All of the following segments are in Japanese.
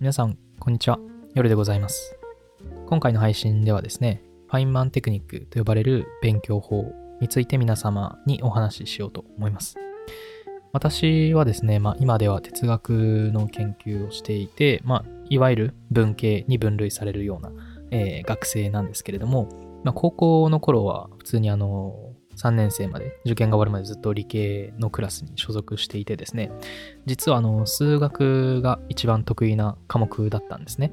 皆さん、こんにちは。夜でございます。今回の配信ではですね、ファインマンテクニックと呼ばれる勉強法について皆様にお話ししようと思います。私はですね、まあ、今では哲学の研究をしていて、まあ、いわゆる文系に分類されるような、えー学生なんですけれども、まあ、高校の頃は普通にあの、3年生まで、受験が終わるまでずっと理系のクラスに所属していてですね、実はあの、数学が一番得意な科目だったんですね。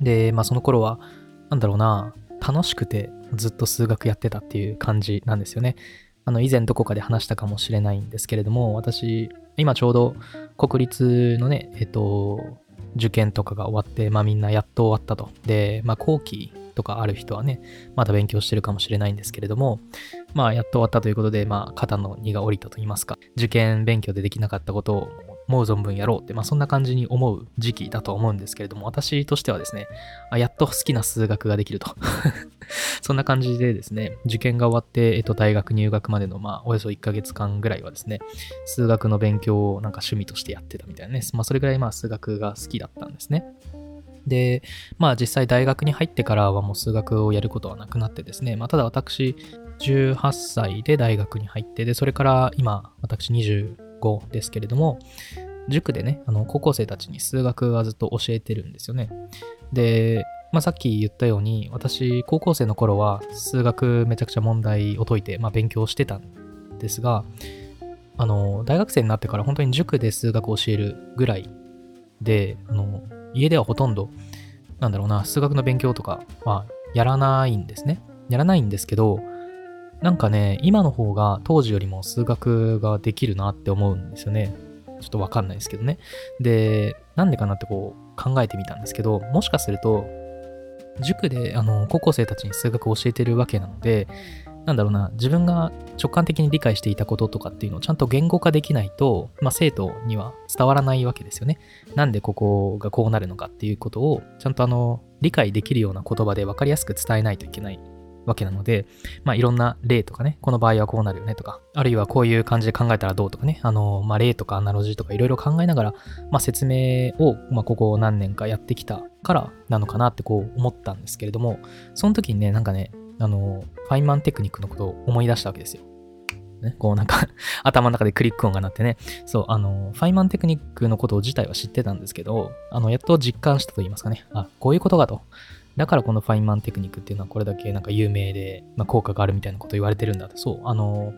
で、まあその頃は、なんだろうな、楽しくてずっと数学やってたっていう感じなんですよね。あの、以前どこかで話したかもしれないんですけれども、私、今ちょうど国立のね、えっと、受験とかが終わって、まあみんなやっと終わったと。で、まあ後期とかある人はね、まだ勉強してるかもしれないんですけれども、まあやっと終わったということで、まあ肩の荷が下りたと言いますか、受験勉強でできなかったことを思う存分やろうって、まあそんな感じに思う時期だと思うんですけれども、私としてはですね、あやっと好きな数学ができると。そんな感じでですね、受験が終わって、えっと、大学入学までの、まあ、およそ1ヶ月間ぐらいはですね、数学の勉強をなんか趣味としてやってたみたいなね、まあそれぐらいまあ数学が好きだったんですね。で、まあ実際大学に入ってからはもう数学をやることはなくなってですね、まあただ私、18歳で大学に入って、で、それから今、私25ですけれども、塾でね、あの、高校生たちに数学はずっと教えてるんですよね。で、まあさっき言ったように、私、高校生の頃は数学めちゃくちゃ問題を解いて、まあ勉強してたんですが、あの、大学生になってから本当に塾で数学を教えるぐらいで、あの、家ではほとんど、なんだろうな、数学の勉強とかはやらないんですね。やらないんですけど、なんかね、今の方が当時よりも数学ができるなって思うんですよね。ちょっとわかんないですけどね。で、なんでかなってこう考えてみたんですけど、もしかすると、塾であの高校生たちに数学を教えてるわけなので、なんだろうな、自分が直感的に理解していたこととかっていうのをちゃんと言語化できないと、まあ、生徒には伝わらないわけですよね。なんでここがこうなるのかっていうことを、ちゃんとあの、理解できるような言葉で分かりやすく伝えないといけないわけなので、まあ、いろんな例とかね、この場合はこうなるよねとか、あるいはこういう感じで考えたらどうとかね、あの、まあ、例とかアナロジーとかいろいろ考えながら、まあ、説明を、まあ、ここ何年かやってきたからなのかなってこう思ったんですけれども、その時にね、なんかね、あの、ファインマンテクニックのことを思い出したわけですよ。ね、こうなんか 頭の中でクリック音が鳴ってね、そう、あの、ファインマンテクニックのこと自体は知ってたんですけど、あの、やっと実感したと言いますかね、あ、こういうことかと。だからこのファインマンテクニックっていうのはこれだけなんか有名で、まあ、効果があるみたいなこと言われてるんだと。そう、あの、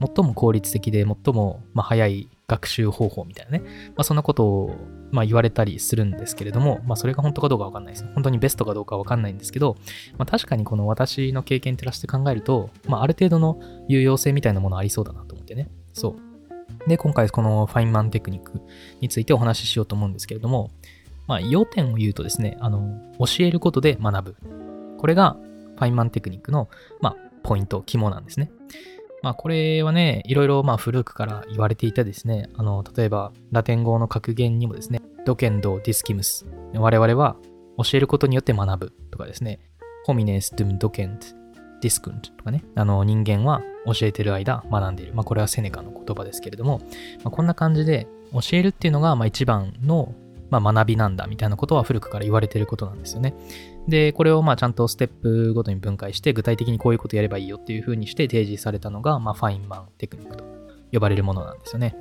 最も効率的で最もまあ早い学習方法みたいなね、まあ、そんなことをま言われたりするんですけれども、まあ、それが本当かどうかわかんないです。本当にベストかどうかわかんないんですけど、まあ、確かにこの私の経験照らして考えると、まあ、ある程度の有用性みたいなものありそうだなと思ってね。そう。で、今回このファインマンテクニックについてお話ししようと思うんですけれども、まあ、要点を言うとですね、あの、教えることで学ぶ。これがファインマンテクニックの、まあ、ポイント、肝なんですね。まあ、これはね、いろいろまあ古くから言われていたですね、あの、例えば、ラテン語の格言にもですね、ドケンド・ディスキムス。我々は教えることによって学ぶとかですね、ホミネス・ドゥム・ドケント・ディスクンとかね、あの、人間は教えてる間学んでいる。まあ、これはセネカの言葉ですけれども、まあ、こんな感じで、教えるっていうのが、まあ、一番の、まあ、学びなんだみたいなことは古くから言われてることなんですよね。で、これをまあちゃんとステップごとに分解して、具体的にこういうことやればいいよっていう風にして提示されたのが、まあ、ファインマンテクニックと呼ばれるものなんですよね。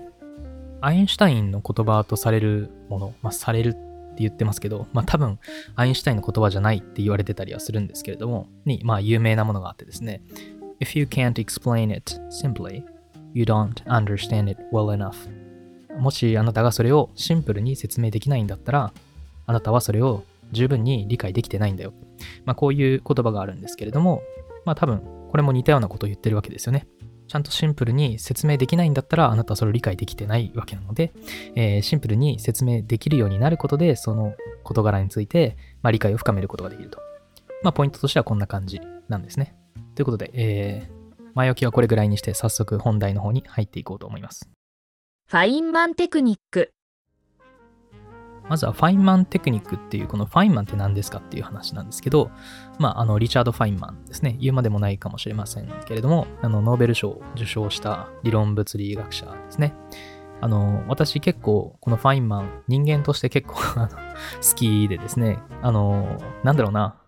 アインシュタインの言葉とされるもの、まあ、されるって言ってますけど、まあ多分、アインシュタインの言葉じゃないって言われてたりはするんですけれども、に、まあ有名なものがあってですね。If you can't explain it simply, you don't understand it well enough. もしあなたがそれをシンプルに説明できないんだったら、あなたはそれを十分に理解できてないんだよ。まあこういう言葉があるんですけれども、まあ多分、これも似たようなことを言ってるわけですよね。ちゃんとシンプルに説明できないんだったら、あなたはそれを理解できてないわけなので、えーシンプルに説明できるようになることで、その事柄について、まあ、理解を深めることができると。まあ、ポイントとしてはこんな感じなんですね。ということで、えー前置きはこれぐらいにして、早速本題の方に入っていこうと思います。ファインマンテクニック。まずはファインマンテクニックっていう、このファインマンって何ですかっていう話なんですけど、まあ、あの、リチャード・ファインマンですね。言うまでもないかもしれませんけれども、あの、ノーベル賞を受賞した理論物理学者ですね。あの、私結構、このファインマン、人間として結構好きでですね、あの、なんだろうな、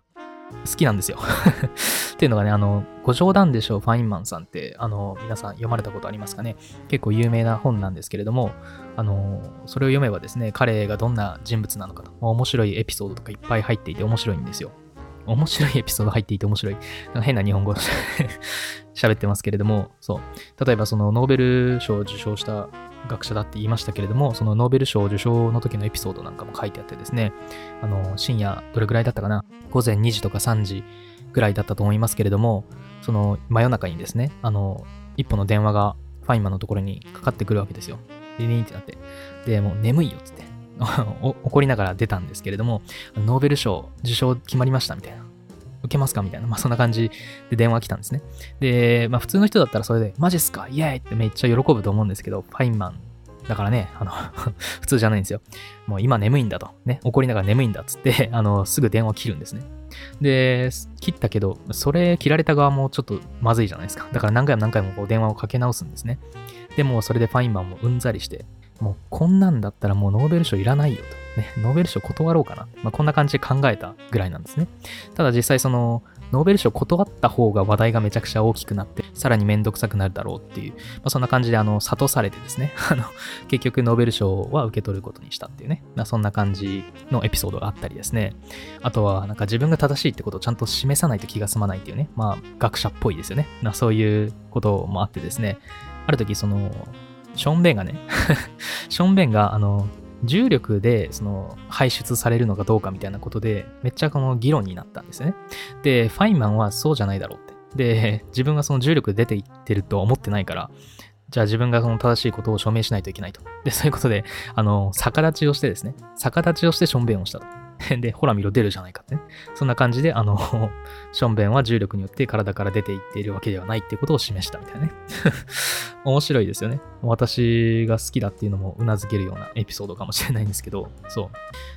好きなんですよ っていうのがね、あの、ご冗談でしょう、ファインマンさんって、あの、皆さん読まれたことありますかね結構有名な本なんですけれども、あの、それを読めばですね、彼がどんな人物なのかと、面白いエピソードとかいっぱい入っていて面白いんですよ。面白いエピソード入っていて面白い。変な日本語 喋ってますけれども、そう。例えばそのノーベル賞を受賞した学者だって言いましたけれども、そのノーベル賞受賞の時のエピソードなんかも書いてあってですね、あの、深夜どれぐらいだったかな？午前2時とか3時ぐらいだったと思いますけれども、その真夜中にですね、あの、一本の電話がファインマンのところにかかってくるわけですよ。リリーンってなって。で、もう眠いよっつって。怒りながら出たんですけれども、ノーベル賞受賞決まりましたみたいな。受けますかみたいな。まあそんな感じで電話来たんですね。で、まあ普通の人だったらそれで、マジっすか？イエーイってめっちゃ喜ぶと思うんですけど、ファインマンだからね、あの 普通じゃないんですよ。もう今眠いんだと。ね、怒りながら眠いんだっつって、あの、すぐ電話切るんですね。で、切ったけど、それ切られた側もちょっとまずいじゃないですか。だから何回も何回もこう電話をかけ直すんですね。でもそれでファインマンもうんざりして、もうこんなんだったらもうノーベル賞いらないよと。ね、ノーベル賞断ろうかな。まあ、こんな感じで考えたぐらいなんですね。ただ実際その、ノーベル賞断った方が話題がめちゃくちゃ大きくなって、さらにめんどくさくなるだろうっていう、まあ、そんな感じで、あの、諭されてですね、あの、結局ノーベル賞は受け取ることにしたっていうね、まあ、そんな感じのエピソードがあったりですね。あとは、なんか自分が正しいってことをちゃんと示さないと気が済まないっていうね、まあ、学者っぽいですよね。まあ、そういうこともあってですね、ある時、その、ションベンがね ションベンが、あの、重力でその排出されるのかどうかみたいなことで、めっちゃこの議論になったんですね。で、ファインマンはそうじゃないだろうって。で、自分がその重力で出ていってるとは思ってないから、じゃあ自分がその正しいことを証明しないといけないと。で、そういうことで、あの、逆立ちをしてですね、逆立ちをしてションベンをしたと。で、ほら見ろ出るじゃないかってね。そんな感じで、あの、ションベンは重力によって体から出ていっているわけではないっていうことを示したみたいなね。面白いですよね。私が好きだっていうのも頷けるようなエピソードかもしれないんですけど、そ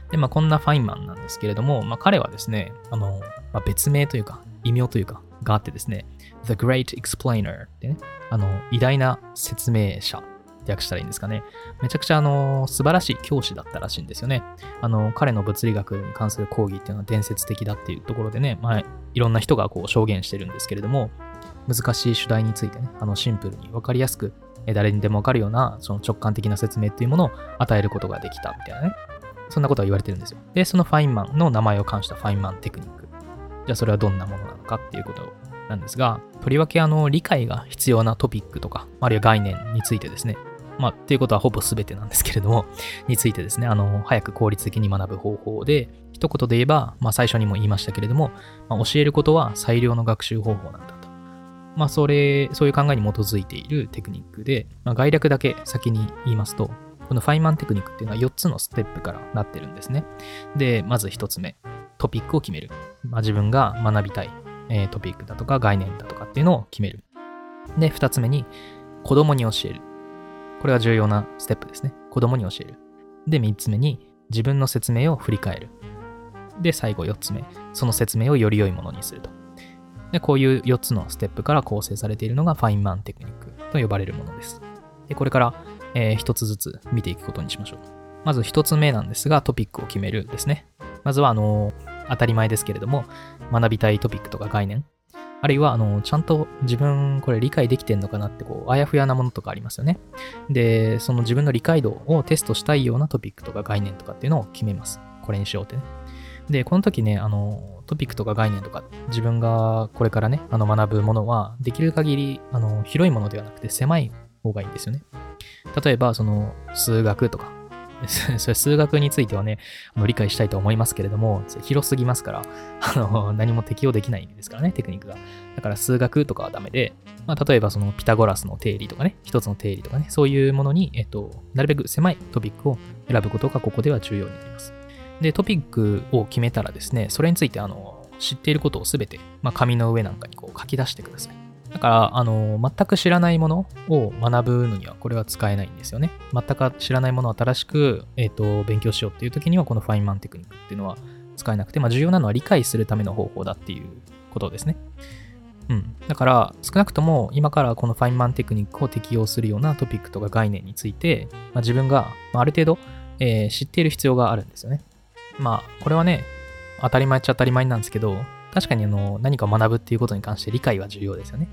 う。で、まあこんなファインマンなんですけれども、まあ彼はですね、あの、まあ、別名というか、異名というか、があってですね、The Great Explainer ってね、あの、偉大な説明者訳したらいいんですかね。めちゃくちゃあの、素晴らしい教師だったらしいんですよね。あの、彼の物理学に関する講義っていうのは伝説的だっていうところでね、まあ、いろんな人がこう証言してるんですけれども、難しい主題についてね、あの、シンプルにわかりやすく、誰にでもわかるような、その直感的な説明っていうものを与えることができたみたいなね。そんなことは言われてるんですよ。で、そのファインマンの名前を冠したファインマンテクニック。じゃあそれはどんなものなのかっていうことなんですが、とりわけあの理解が必要なトピックとか、あるいは概念についてですね、まあ、っていうことはほぼ全てなんですけれども、についてですね、あの、早く効率的に学ぶ方法で、一言で言えば、まあ、最初にも言いましたけれども、まあ、教えることは最良の学習方法なんだと。まあ、それ、そういう考えに基づいているテクニックで、まあ、概略だけ先に言いますと、このファイマンテクニックっていうのは4つのステップからなってるんですね。で、まず1つ目、トピックを決める。まあ、自分が学びたい、えー、トピックだとか概念だとかっていうのを決める。で、2つ目に、子供に教える。これは重要なステップですね。子供に教える。で、3つ目に自分の説明を振り返る。で、最後4つ目。その説明をより良いものにすると。で、こういう4つのステップから構成されているのがファインマンテクニックと呼ばれるものです。で、これから、えー、1つずつ見ていくことにしましょう。まず1つ目なんですが、トピックを決めるですね。まずは、あのー、当たり前ですけれども、学びたいトピックとか概念、あるいは、あの、ちゃんと自分これ理解できてんのかなって、こう、あやふやなものとかありますよね。で、その自分の理解度をテストしたいようなトピックとか概念とかっていうのを決めます。これにしようってね。で、この時ね、あの、トピックとか概念とか、自分がこれからね、あの、学ぶものは、できる限り、あの、広いものではなくて狭い方がいいんですよね。例えば、その、数学とか、それ数学についてはね、あの理解したいと思いますけれども、広すぎますから、あの、何も適用できないんですからね、テクニックが。だから数学とかはダメで、まあ、例えばそのピタゴラスの定理とかね、一つの定理とかね、そういうものに、えっと、なるべく狭いトピックを選ぶことがここでは重要になります。で、トピックを決めたらですね、それについてあの、知っていることをすべて、まあ、紙の上なんかにこう書き出してください。だから、あの、全く知らないものを学ぶのにはこれは使えないんですよね。全く知らないものを新しく、えっ、ー、と、勉強しようっていう時には、このファインマンテクニックっていうのは使えなくて、まあ、重要なのは理解するための方法だっていうことですね。うん。だから、少なくとも今からこのファインマンテクニックを適用するようなトピックとか概念について、まあ、自分があある程度、えー知っている必要があるんですよね。まあ、これはね、当たり前っちゃ当たり前なんですけど、確かにあの何かを学ぶっていうことに関して理解は重要ですよね。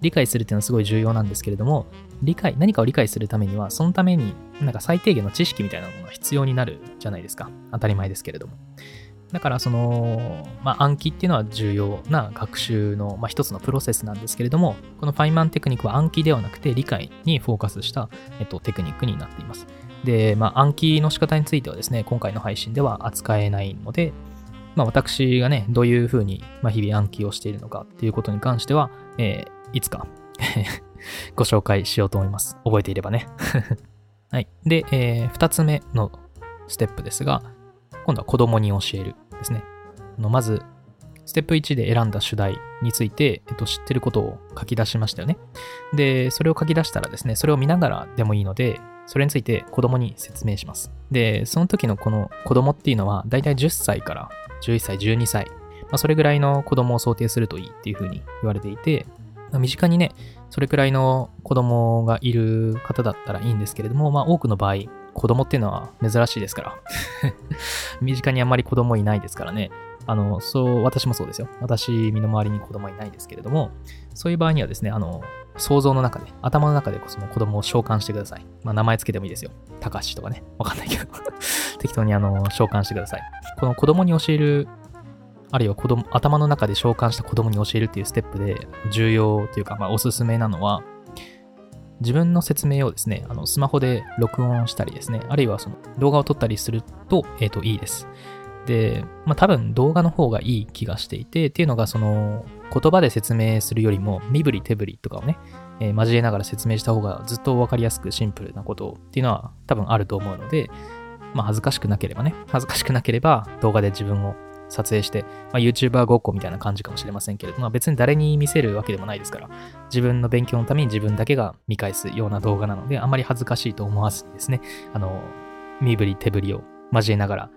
理解するっていうのはすごい重要なんですけれども、理解、何かを理解するためには、そのためになんか最低限の知識みたいなものが必要になるじゃないですか。当たり前ですけれども。だからその、まあ、暗記っていうのは重要な学習の、まあ、一つのプロセスなんですけれども、このファイマンテクニックは暗記ではなくて理解にフォーカスした、えっと、テクニックになっています。で、まあ、暗記の仕方についてはですね、今回の配信では扱えないので、まあ、私がね、どういうふうに、日々暗記をしているのかっていうことに関しては、えーいつか ご紹介しようと思います。覚えていればね。はい。で、えー二つ目のステップですが、今度は子供に教えるですね。のまず、ステップ1で選んだ主題について、えっと、知ってることを書き出しましたよね。で、それを書き出したらですね、それを見ながらでもいいので、それについて子供に説明します。で、その時のこの子供っていうのは、だいたい10歳から11歳、12歳、まあ、それぐらいの子供を想定するといいっていうふうに言われていて、まあ身近にね、それくらいの子供がいる方だったらいいんですけれども、まあ多くの場合、子供っていうのは珍しいですから。身近にあんまり子供いないですからね。あの、そう、私もそうですよ。私、身の回りに子供いないですけれども、そういう場合にはですね、あの、想像の中で、頭の中でその子供を召喚してください。まあ名前つけてもいいですよ。たかしとかね。わかんないけど。適当にあの、召喚してください。この子供に教えるあるいは子供、頭の中で召喚した子供に教えるっていうステップで重要というか、まあおすすめなのは、自分の説明をですね、あのスマホで録音したりですね、あるいはその動画を撮ったりすると、えっ、と、いいです。で、まあ多分動画の方がいい気がしていて、っていうのがその言葉で説明するよりも身振り手振りとかをね、えー交えながら説明した方がずっとわかりやすくシンプルなことっていうのは多分あると思うので、まあ恥ずかしくなければね、恥ずかしくなければ動画で自分を撮影して、まあ、YouTuber ごっこみたいな感じかもしれませんけれども、まあ、別に誰に見せるわけでもないですから、自分の勉強のために自分だけが見返すような動画なので、あんまり恥ずかしいと思わずにですね、あの、身振り手振りを交えながら、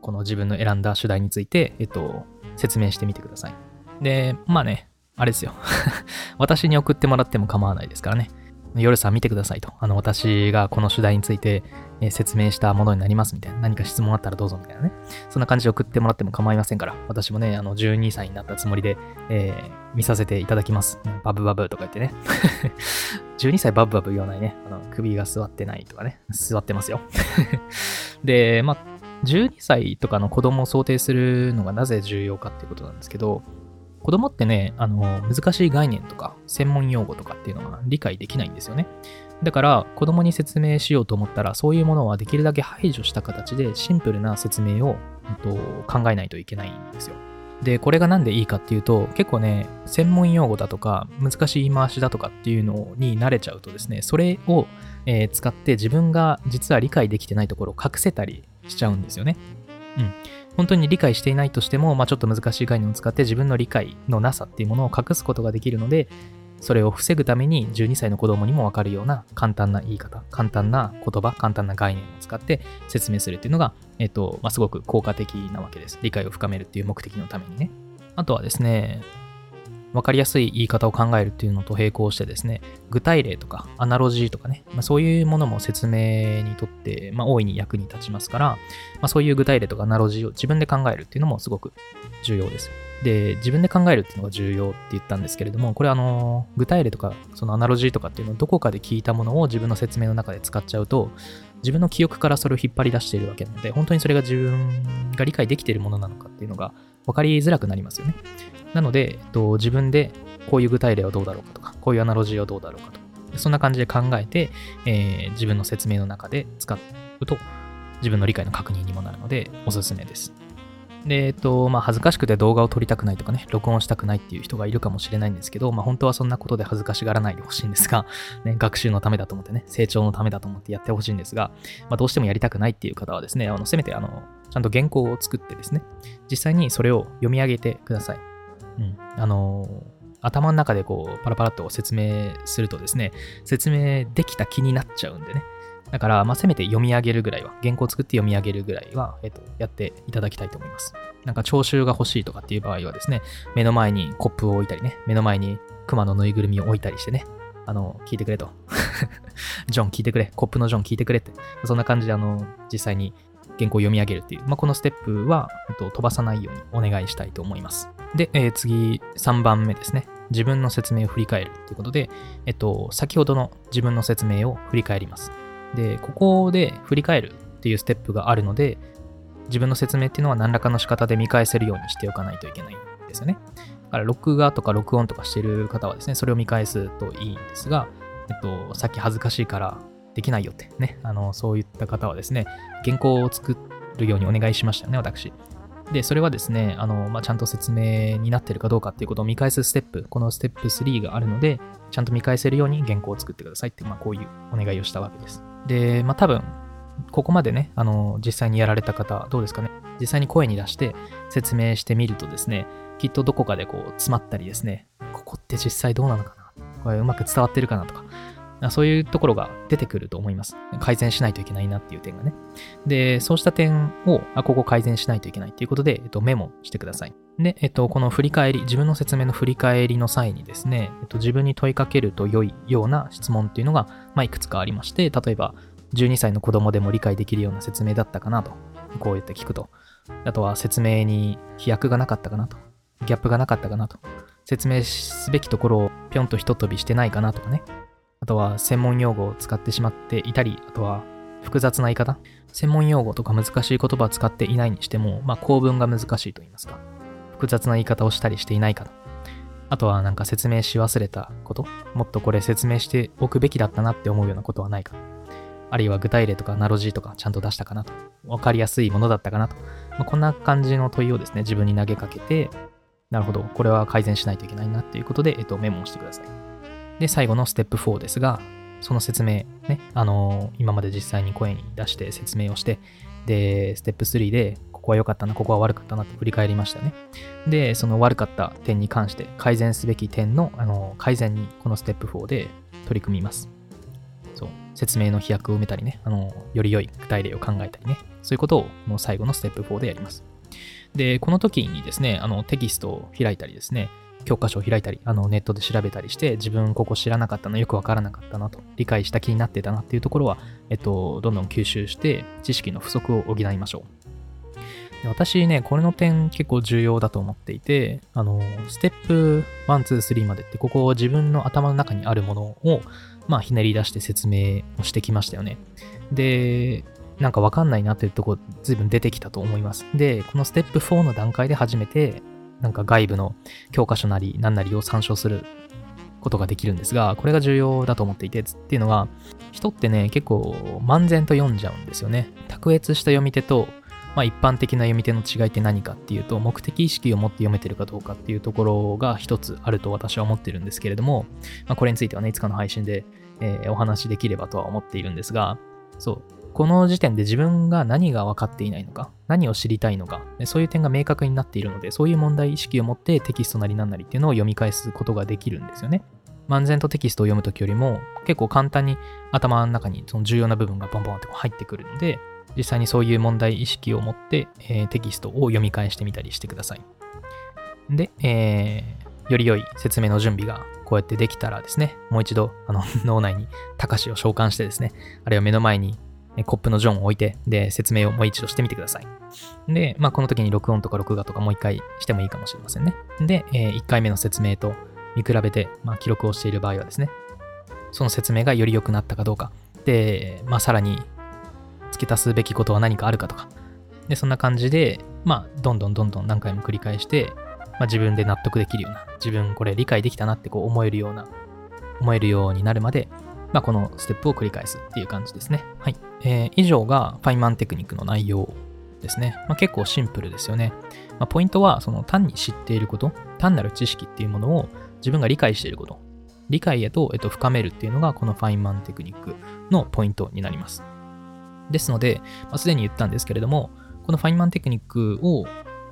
この自分の選んだ主題について、えっと、説明してみてください。で、まあね、あれですよ。私に送ってもらっても構わないですからね。夜さん見てくださいと。あの、私がこの主題について、え説明したものになりますみたいな。何か質問あったらどうぞみたいなね。そんな感じで送ってもらっても構いませんから。私もね、あの、12歳になったつもりで、えー見させていただきます。バブバブとか言ってね。12歳バブバブ言わないね。あの、首が座ってないとかね。座ってますよ。で、まあ、12歳とかの子供を想定するのがなぜ重要かっていうことなんですけど、子供ってね、あの、難しい概念とか、専門用語とかっていうのは理解できないんですよね。だから、子供に説明しようと思ったら、そういうものはできるだけ排除した形で、シンプルな説明を、うんと考えないといけないんですよ。で、これがなんでいいかっていうと、結構ね、専門用語だとか、難しい言い回しだとかっていうのに慣れちゃうとですね、それを、えー使って自分が実は理解できてないところを隠せたりしちゃうんですよね。うん。本当に理解していないとしても、まあ、ちょっと難しい概念を使って自分の理解のなさっていうものを隠すことができるので、それを防ぐために12歳の子供にもわかるような簡単な言い方、簡単な言葉、簡単な概念を使って説明するっていうのが、えっと、まあ、すごく効果的なわけです。理解を深めるっていう目的のためにね。あとはですね、わかりやすい言い方を考えるっていうのと並行してですね、具体例とかアナロジーとかね、まあ、そういうものも説明にとって、まあ、大いに役に立ちますから、まあ、そういう具体例とかアナロジーを自分で考えるっていうのもすごく重要です。で、自分で考えるっていうのが重要って言ったんですけれども、これあの、具体例とか、そのアナロジーとかっていうのをどこかで聞いたものを自分の説明の中で使っちゃうと、自分の記憶からそれを引っ張り出しているわけなので、本当にそれが自分が理解できているものなのかっていうのが分かりづらくなりますよね。なので、えっと、自分でこういう具体例はどうだろうかとか、こういうアナロジーはどうだろうかとか、そんな感じで考えて、えー自分の説明の中で使うと、自分の理解の確認にもなるので、おすすめです。で、えっと、まあ、恥ずかしくて動画を撮りたくないとかね、録音したくないっていう人がいるかもしれないんですけど、まあ、本当はそんなことで恥ずかしがらないでほしいんですが、ね、学習のためだと思ってね、成長のためだと思ってやってほしいんですが、まあ、どうしてもやりたくないっていう方はですね、あのせめてあの、ちゃんと原稿を作ってですね、実際にそれを読み上げてください。うん。あの頭の中でこう、パラパラっと説明するとですね、説明できた気になっちゃうんでね、だから、まあ、せめて読み上げるぐらいは、原稿を作って読み上げるぐらいは、えっと、やっていただきたいと思います。なんか、聴衆が欲しいとかっていう場合はですね、目の前にコップを置いたりね、目の前に熊のぬいぐるみを置いたりしてね、あの、聞いてくれと。ジョン聞いてくれ。コップのジョン聞いてくれって。そんな感じで、あの、実際に原稿を読み上げるっていう、まあ、このステップは、えっと、飛ばさないようにお願いしたいと思います。で、えー、次、3番目ですね。自分の説明を振り返るということで、えっと、先ほどの自分の説明を振り返ります。で、ここで振り返るっていうステップがあるので、自分の説明っていうのは何らかの仕方で見返せるようにしておかないといけないんですよね。だから、録画とか録音とかしてる方はですね、それを見返すといいんですが、えっと、さっき恥ずかしいからできないよってね、あの、そういった方はですね、原稿を作るようにお願いしましたよね、私。で、それはですね、あの、まあ、ちゃんと説明になってるかどうかっていうことを見返すステップ、このステップ3があるので、ちゃんと見返せるように原稿を作ってくださいって、まあ、こういうお願いをしたわけです。で、まあ、多分、ここまでね、あの、実際にやられた方、どうですかね。実際に声に出して説明してみるとですね、きっとどこかでこう詰まったりですね、ここって実際どうなのかなこれうまく伝わってるかなとか、そういうところが出てくると思います。改善しないといけないなっていう点がね。で、そうした点を、あ、ここ改善しないといけないっていうことで、えっと、メモしてください。で、えっと、この振り返り、自分の説明の振り返りの際にですね、えっと、自分に問いかけると良いような質問っていうのが、まあ、いくつかありまして、例えば、12歳の子供でも理解できるような説明だったかなと、こう言って聞くと。あとは説明に飛躍がなかったかなと。ギャップがなかったかなと。説明すべきところをぴょんとひと飛びしてないかなとかね。あとは専門用語を使ってしまっていたり、あとは複雑な言い方？専門用語とか難しい言葉を使っていないにしても、まあ構文が難しいと言いますか。複雑な言い方をしたりしていないかと。あとはなんか説明し忘れたこと？もっとこれ説明しておくべきだったなって思うようなことはないか。あるいは具体例とかナロジーとかちゃんと出したかなと。わかりやすいものだったかなと。まあ、こんな感じの問いをですね、自分に投げかけて、なるほど、これは改善しないといけないなっていうことで、えっと、メモをしてください。で、最後のステップ4ですが、その説明、ね、あのー、今まで実際に声に出して説明をして、で、ステップ3で、ここは良かったな、ここは悪かったなって振り返りましたね。で、その悪かった点に関して、改善すべき点の、あのー、改善に、このステップ4で取り組みます。そう、説明の飛躍を埋めたりね、あのー、より良い具体例を考えたりね、そういうことを、もう最後のステップ4でやります。で、この時にですね、あの、テキストを開いたりですね、教科書を開いたり、あのネットで調べたりして、自分ここ知らなかったの、よくわからなかったなと、理解した気になってたなっていうところは、えっと、どんどん吸収して、知識の不足を補いましょう。で私ね、これの点結構重要だと思っていて、あの、ステップ1、2、3までって、ここ自分の頭の中にあるものを、まあ、ひねり出して説明をしてきましたよね。で、なんかわかんないなっていうとこ、随分出てきたと思います。で、このステップ4の段階で初めて、なんか外部の教科書なり何なりを参照することができるんですが、これが重要だと思っていて、っていうのは、人ってね、結構漫然と読んじゃうんですよね。卓越した読み手と、まあ、一般的な読み手の違いって何かっていうと、目的意識を持って読めてるかどうかっていうところが一つあると私は思ってるんですけれども、まあ、これについてはね、いつかの配信で、えー、お話しできればとは思っているんですが、そう、この時点で自分が何が分かっていないのか、何を知りたいのか、そういう点が明確になっているので、そういう問題意識を持ってテキストなり何なりっていうのを読み返すことができるんですよね。漫然とテキストを読むときよりも、結構簡単に頭の中にその重要な部分がボンボンって入ってくるので、実際にそういう問題意識を持って、えー、テキストを読み返してみたりしてください。で、えー、より良い説明の準備がこうやってできたらですね、もう一度あの脳内にタカシを召喚してですね、あるいは目の前にコップのジョンを置いて、で、説明をもう一度してみてください。で、まあ、この時に録音とか録画とかもう一回してもいいかもしれませんね。で、え、1回目の説明と見比べて、まあ、記録をしている場合はですね、その説明がより良くなったかどうか、で、まあ、さらに付け足すべきことは何かあるかとか、で、そんな感じで、まあ、どんどんどんどん何回も繰り返して、まあ、自分で納得できるような、自分これ理解できたなってこう思えるような、思えるようになるまで、まあ、このステップを繰り返すっていう感じですね。はい。えー、以上がファインマンテクニックの内容ですね。まあ、結構シンプルですよね。まあ、ポイントは、その単に知っていること、単なる知識っていうものを自分が理解していること、理解へと、えっと、深めるっていうのが、このファインマンテクニックのポイントになります。ですので、まあ、すでに言ったんですけれども、このファインマンテクニックを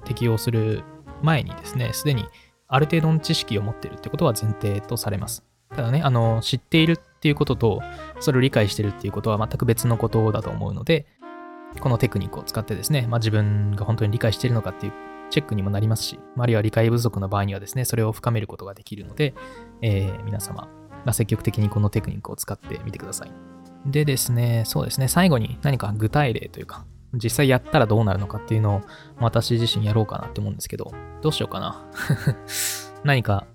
適用する前にですね、すでにある程度の知識を持っているってことは前提とされます。ただね、あの、知っているっていうことと、それを理解してるっていうことは全く別のことだと思うので、このテクニックを使ってですね、まあ、自分が本当に理解しているのかっていうチェックにもなりますし、あるいは理解不足の場合にはですね、それを深めることができるので、えー、皆様、まあ、積極的にこのテクニックを使ってみてください。でですね、そうですね、最後に何か具体例というか、実際やったらどうなるのかっていうのを私自身やろうかなって思うんですけど、どうしようかな。何か、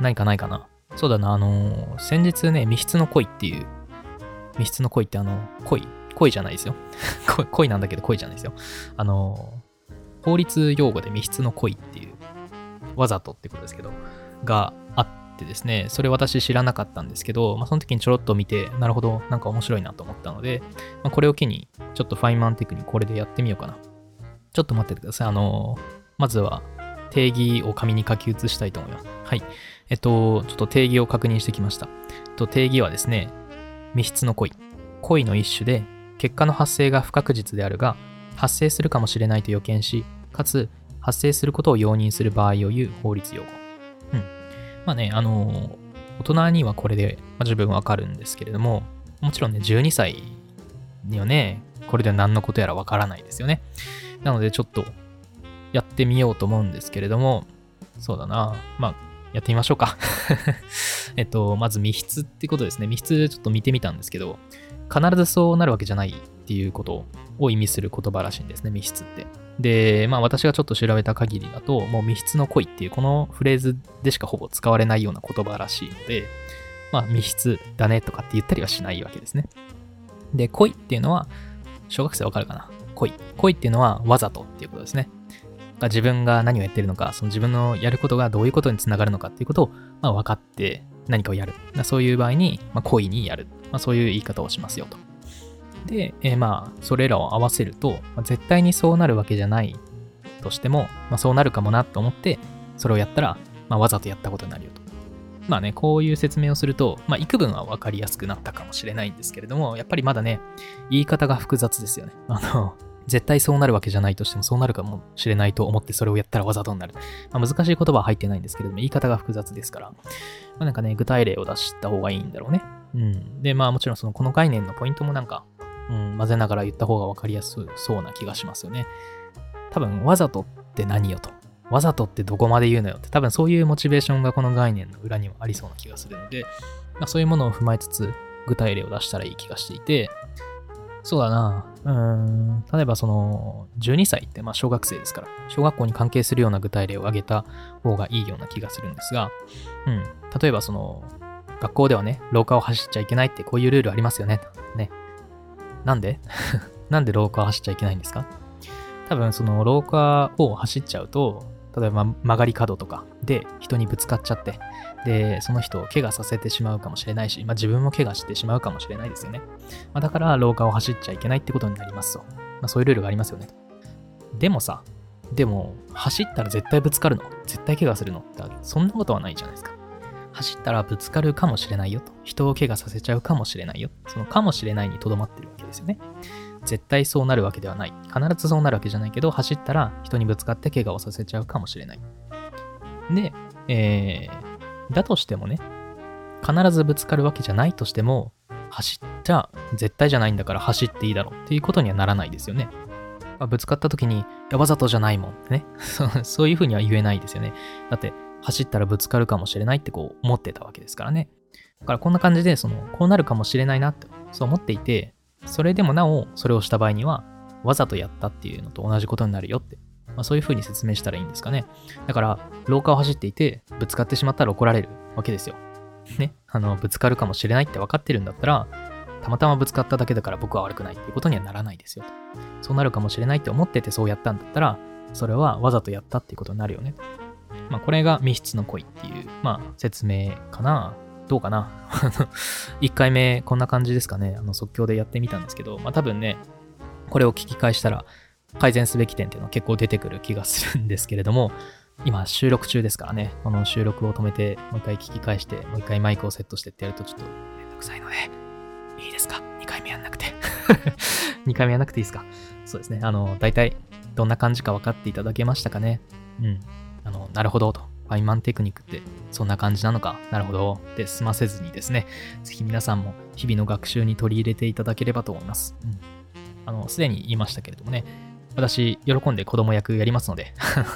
何かないかな。そうだな、あのー、先日ね、密室の恋っていう、密室の恋ってあの、恋、恋じゃないですよ。恋なんだけど恋じゃないですよ。あのー、法律用語で密室の恋っていう、わざとってことですけど、があってですね、それ私知らなかったんですけど、まあ、その時にちょろっと見て、なるほど、なんか面白いなと思ったので、まあ、これを機に、ちょっとファインマンテクにこれでやってみようかな。ちょっと待っててください。あのー、まずは、定義を紙に書き写したいと思います。はい。えっと、ちょっと定義を確認してきました。えっと、定義はですね、密室の恋。恋の一種で、結果の発生が不確実であるが、発生するかもしれないと予見し、かつ、発生することを容認する場合を言う法律用語。うん。まあね、あの、大人にはこれで、まあ、十分わかるんですけれども、もちろんね、12歳にはね、これで何のことやらわからないですよね。なので、ちょっとやってみようと思うんですけれども、そうだな。まあ、やってみましょうか えっと、まず密室ってことですね。密室ちょっと見てみたんですけど、必ずそうなるわけじゃないっていうことを意味する言葉らしいんですね、密室って。で、まあ私がちょっと調べた限りだと、もう密室の恋っていうこのフレーズでしかほぼ使われないような言葉らしいので、まあ密室だねとかって言ったりはしないわけですね。で、恋っていうのは、小学生わかるかな？恋。恋っていうのはわざとっていうことですね。自分が何をやってるのか、その自分のやることがどういうことにつながるのかっていうことを、まあ、分かって何かをやる。そういう場合に、まあ、恋にやる。まあ、そういう言い方をしますよと。で、えー、まあ、それらを合わせると、まあ、絶対にそうなるわけじゃないとしても、まあ、そうなるかもなと思って、それをやったら、まあ、わざとやったことになるよと。まあね、こういう説明をすると、まあ、幾分は分かりやすくなったかもしれないんですけれども、やっぱりまだね、言い方が複雑ですよね。あの、絶対そうなるわけじゃないとしてもそうなるかもしれないと思ってそれをやったらわざとになる。まあ、難しい言葉は入ってないんですけれども、言い方が複雑ですから、まあ、なんかね、具体例を出した方がいいんだろうね。うん。で、まあもちろんそのこの概念のポイントもなんか、うん、混ぜながら言った方がわかりやすそうな気がしますよね。多分、わざとって何よと。わざとってどこまで言うのよって、多分そういうモチベーションがこの概念の裏にはありそうな気がするので、まあ、そういうものを踏まえつつ、具体例を出したらいい気がしていて、そうだな。うん。例えばその、12歳ってまあ小学生ですから、小学校に関係するような具体例を挙げた方がいいような気がするんですが、うん。例えばその、学校ではね、廊下を走っちゃいけないってこういうルールありますよね。ね。なんで？なんで廊下を走っちゃいけないんですか？多分その廊下を走っちゃうと、例えば曲がり角とかで人にぶつかっちゃって、で、その人を怪我させてしまうかもしれないし、まあ、自分も怪我してしまうかもしれないですよね。まあ、だから廊下を走っちゃいけないってことになりますと。まあ、そういうルールがありますよね。でもさ、でも、走ったら絶対ぶつかるの？絶対怪我するのってそんなことはないじゃないですか。走ったらぶつかるかもしれないよと。人を怪我させちゃうかもしれないよ。そのかもしれないにとどまってるわけですよね。絶対そうなるわけではない。必ずそうなるわけじゃないけど、走ったら人にぶつかって怪我をさせちゃうかもしれない。で、えー、だとしてもね、必ずぶつかるわけじゃないとしても、走っちゃ絶対じゃないんだから走っていいだろうっていうことにはならないですよね。まあ、ぶつかった時に、いや、わざとじゃないもんってね そういうふうには言えないですよね。だって、走ったらぶつかるかもしれないってこう思ってたわけですからね。だからこんな感じで、その、こうなるかもしれないなって、そう思っていて、それでもなお、それをした場合には、わざとやったっていうのと同じことになるよってまあ、そういう風に説明したらいいんですかね。だから、廊下を走っていて、ぶつかってしまったら怒られるわけですよ。ね。あの、ぶつかるかもしれないって分かってるんだったら、たまたまぶつかっただけだから僕は悪くないっていうことにはならないですよ。そうなるかもしれないって思っててそうやったんだったら、それはわざとやったっていうことになるよね。まあ、これが密室の恋っていう、まあ、説明かな。どうかな ?1 回目こんな感じですかね。あの即興でやってみたんですけど、まあ多分ね、これを聞き返したら、改善すべき点っていうのは結構出てくる気がするんですけれども、今収録中ですからね、この収録を止めて、もう一回聞き返して、もう一回マイクをセットしてってやるとちょっとめんどくさいので、いいですか ?2 回目やんなくて。2回目やんなくていいですか？そうですね。あの、大体どんな感じか分かっていただけましたかね？うん。あの、なるほどと。ファインマンテクニックってそんな感じなのか、なるほど、で済ませずにですね、ぜひ皆さんも日々の学習に取り入れていただければと思います。うん。あの、すでに言いましたけれどもね、私、喜んで子供役やりますので、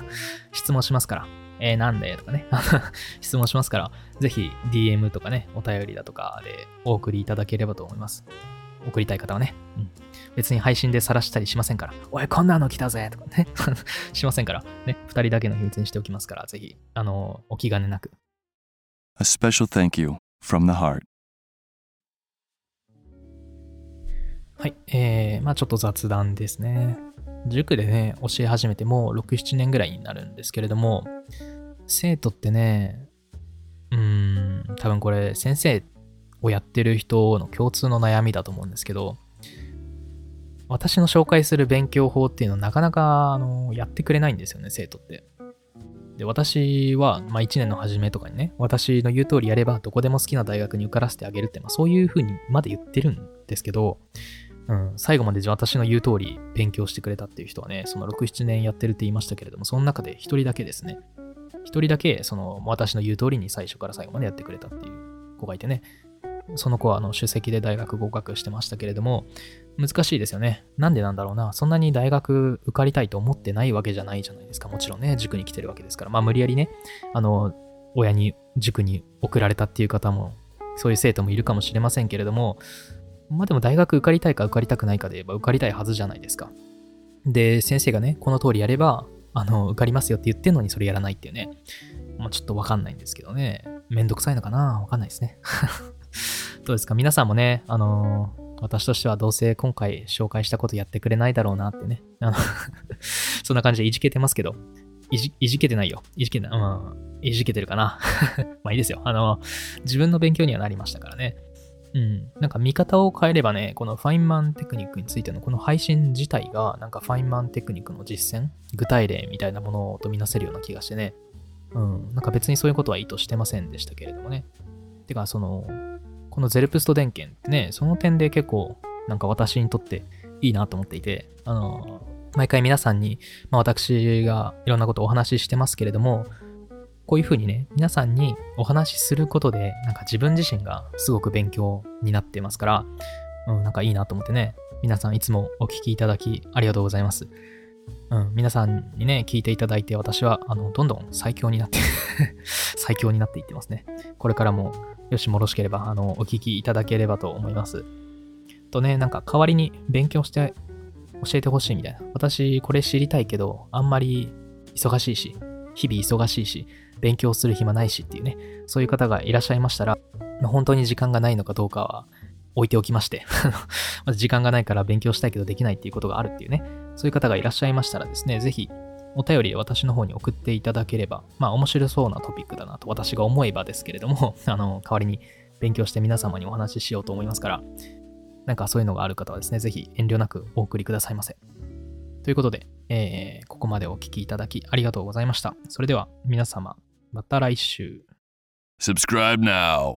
質問しますから、えー、なんで？とかね、質問しますから、ぜひ DM とかね、お便りだとかでお送りいただければと思います。送りたい方はね。うん。別に配信で晒したりしませんから、おい、こんなの来たぜとかね、しませんから、ね、二人だけの秘密にしておきますから、ぜひ、あの、お気兼ねなく。A special thank you from the heart. はい、えー、まあちょっと雑談ですね。塾でね、教え始めてもう6、7年ぐらいになるんですけれども、生徒ってね、うーん、多分これ先生をやってる人の共通の悩みだと思うんですけど、私の紹介する勉強法っていうのをなかなかあのやってくれないんですよね、生徒って。で、私は、まあ、1年の初めとかにね、私の言う通りやればどこでも好きな大学に受からせてあげるって、まあ、そういうふうにまで言ってるんですけど、うん、最後まで私の言う通り勉強してくれたっていう人はね、その6、7年やってるって言いましたけれども、その中で1人だけですね、1人だけ、その私の言う通りに最初から最後までやってくれたっていう子がいてね、その子はあの首席で大学合格してましたけれども、難しいですよね。なんでなんだろうな。そんなに大学受かりたいと思ってないわけじゃないじゃないですか。もちろんね、塾に来てるわけですから。まあ無理やりね、あの、親に塾に送られたっていう方も、そういう生徒もいるかもしれませんけれども、まあでも大学受かりたいか受かりたくないかで言えば受かりたいはずじゃないですか。で、先生がね、この通りやれば、あの、受かりますよって言ってんのにそれやらないっていうね。まあちょっとわかんないんですけどね。めんどくさいのかな？わかんないですね。どうですか？皆さんもね、あのー私としてはどうせ今回紹介したことやってくれないだろうなってね。あの そんな感じでいじけてますけど、いじいじけてないよ。いじけてない。うん。いじけてるかな。まあいいですよ。あの、自分の勉強にはなりましたからね。うん。なんか見方を変えればね、このファインマンテクニックについてのこの配信自体が、なんかファインマンテクニックの実践、具体例みたいなものとみなせるような気がしてね。うん。なんか別にそういうことは意図してませんでしたけれどもね。てか、その、このゼルプスト電源ってね、その点で結構、なんか私にとっていいなと思っていて、あの、毎回皆さんに、まあ私がいろんなことをお話ししてますけれども、こういうふうにね、皆さんにお話しすることで、なんか自分自身がすごく勉強になってますから、うん、なんかいいなと思ってね、皆さんいつもお聞きいただきありがとうございます。うん、皆さんにね、聞いていただいて、私は、あの、どんどん最強になって、最強になっていってますね。これからも、よしもろしければ、あの、お聞きいただければと思います。とね、なんか代わりに勉強して教えてほしいみたいな。私、これ知りたいけど、あんまり忙しいし、日々忙しいし、勉強する暇ないしっていうね、そういう方がいらっしゃいましたら、本当に時間がないのかどうかは置いておきまして、まず時間がないから勉強したいけどできないっていうことがあるっていうね、そういう方がいらっしゃいましたらですね、ぜひお便りで私の方に送っていただければ、まあ面白そうなトピックだなと私が思えばですけれども、あの、代わりに勉強して皆様にお話ししようと思いますから、なんかそういうのがある方はですね、ぜひ遠慮なくお送りくださいませ。ということで、えーここまでお聞きいただきありがとうございました。それでは皆様、また来週。 Subscribe now